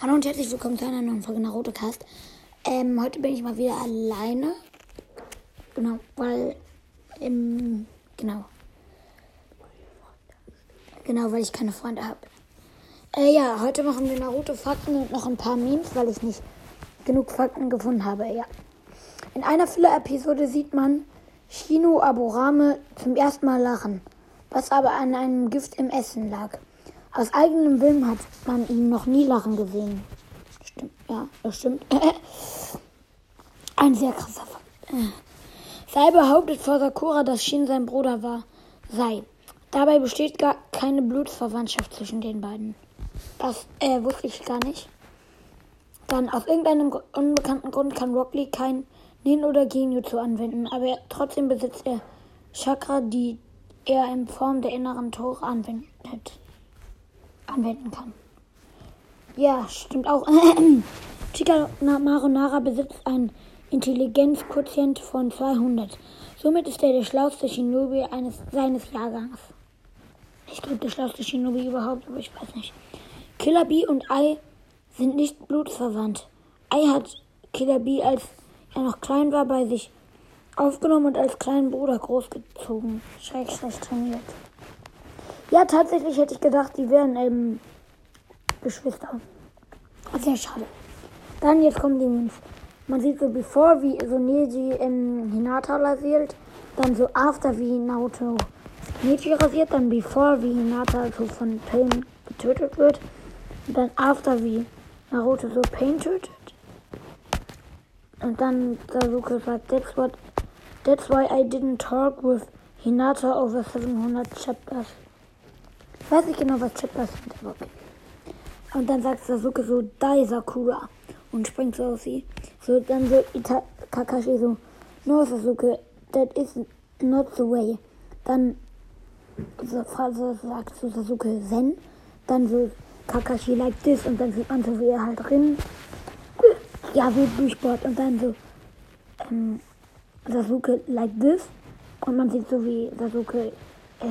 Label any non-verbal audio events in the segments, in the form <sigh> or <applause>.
Hallo und herzlich willkommen zu einer neuen Folge Naruto Cast. Ähm, heute bin ich mal wieder alleine. Genau, weil, ähm, genau. Genau, weil ich keine Freunde habe. Äh, ja, heute machen wir Naruto Fakten und noch ein paar Memes, weil ich nicht genug Fakten gefunden habe, ja. In einer Filler-Episode sieht man Shino Aburame zum ersten Mal lachen, was aber an einem Gift im Essen lag. Aus eigenem Willen hat man ihn noch nie lachen gesehen. Stimmt, ja, das stimmt. <clears throat> Ein sehr krasser Fakt. Sei behauptet vor Sakura, dass Shin sein Bruder war. Sei. Dabei besteht gar keine Blutsverwandtschaft zwischen den beiden. Das äh, wusste ich gar nicht. Dann, aus irgendeinem unbekannten Grund kann Rock Lee kein Nin oder Genjutsu anwenden, aber trotzdem besitzt er Chakra, die er in Form der inneren Tore anwendet anwenden kann. Ja, stimmt auch. <clears throat> Chika Maronara besitzt einen Intelligenzquotient von 200. Somit ist er der schlauste Shinobi eines, seines Jahrgangs. Ich glaube, der schlauste Shinobi überhaupt, aber ich weiß nicht. Killer Bee und Ai sind nicht blutsverwandt. Ai hat Killer Bee, als er noch klein war, bei sich aufgenommen und als kleinen Bruder großgezogen. Schrägstrich trainiert. Ja, tatsächlich hätte ich gedacht, die wären ähm, Geschwister. Sehr schade. Dann jetzt kommen die Memes. Man sieht so bevor, wie so Neji in Hinata rasiert. Dann so after, wie Naruto Neji rasiert. Dann before, wie Hinata so von Pain getötet wird. Und dann after, wie Naruto so Pain tötet. Und dann Sasuke sagt, that's what, that's why I didn't talk with Hinata over 700 chapters. Weiß nicht genau, was Chapters sind, aber okay. Und dann sagt Sasuke so, Dai Sakura. Und springt so auf sie. So, dann so Ita Kakashi so, No Sasuke, that is not the way. Dann so, so sagt so Sasuke Zen. Dann so Kakashi like this. Und dann sieht man so, wie er halt drin, ja, wie durchbohrt. Und dann so, ähm, Sasuke like this. Und man sieht so, wie Sasuke, äh,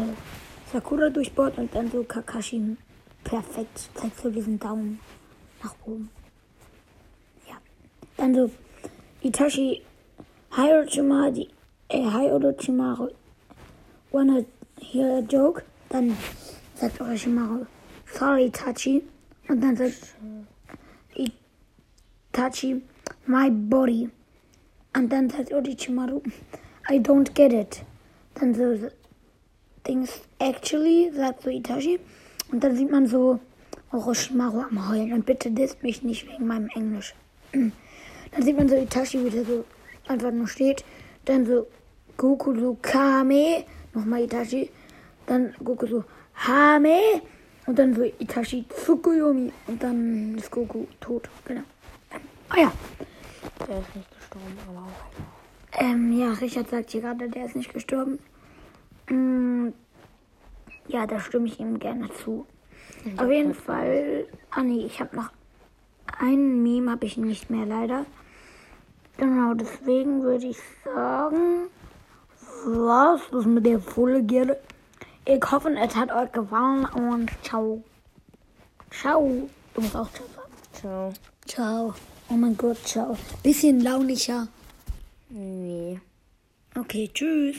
Sakura durchbohrt und dann so Kakashi perfekt zeigt so diesen Daumen nach oben. Ja. Dann so Itachi Hi Orochimaru, äh, Hi Orochimaru, wanna hear a joke? Dann sagt Orochimaru, sorry Itachi. Und dann sagt Itachi, my body. Und dann sagt Orochimaru, I don't get it. Dann so Dings actually, sagt so Itachi. Und dann sieht man so Orochimaru am Heulen. Und bitte disst mich nicht wegen meinem Englisch. <clears throat> Dann sieht man so Itachi, wie der so einfach nur steht. Dann so Goku so Kame. Nochmal Itachi. Dann Goku so Hame. Und dann so Itachi Tsukuyomi. Und dann ist Goku tot. Genau. Ah ja. Der ist nicht gestorben, aber auch. Ähm, ja, Richard sagt hier gerade, der ist nicht gestorben. Mm, ja, da stimme ich ihm gerne zu. Auf jeden Fall. Ah nee, ich habe noch ein Meme, habe ich nicht mehr leider. Genau, deswegen würde ich sagen, was das mit der Folge. Ich hoffe, es hat euch gefallen und ciao. Ciao. Du musst auch ciao sagen. Ciao. Ciao. Oh mein Gott, ciao. Bisschen launischer. Nee. Okay, tschüss.